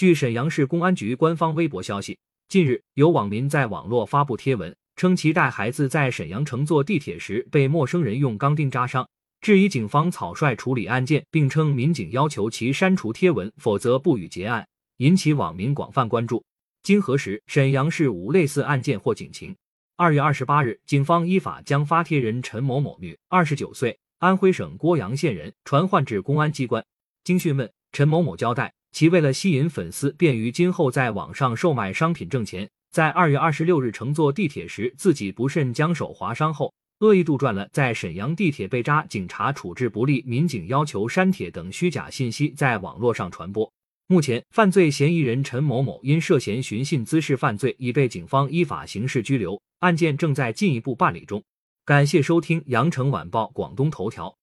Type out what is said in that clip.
据沈阳市公安局官方微博消息，近日有网民在网络发布贴文，称其带孩子在沈阳乘坐地铁时被陌生人用钢钉扎伤，质疑警方草率处理案件，并称民警要求其删除贴文，否则不予结案，引起网民广泛关注。经核实，沈阳市无类似案件或警情。二月二十八日，警方依法将发帖人陈某某（女，二十九岁，安徽省涡阳县人）传唤至公安机关。经讯问，陈某某交代，其为了吸引粉丝，便于今后在网上售卖商品挣钱，在二月二十六日乘坐地铁时，自己不慎将手划伤后，恶意杜撰了在沈阳地铁被扎，警察处置不力，民警要求删帖等虚假信息，在网络上传播。目前，犯罪嫌疑人陈某某因涉嫌寻衅滋事犯罪，已被警方依法刑事拘留，案件正在进一步办理中。感谢收听羊城晚报广东头条。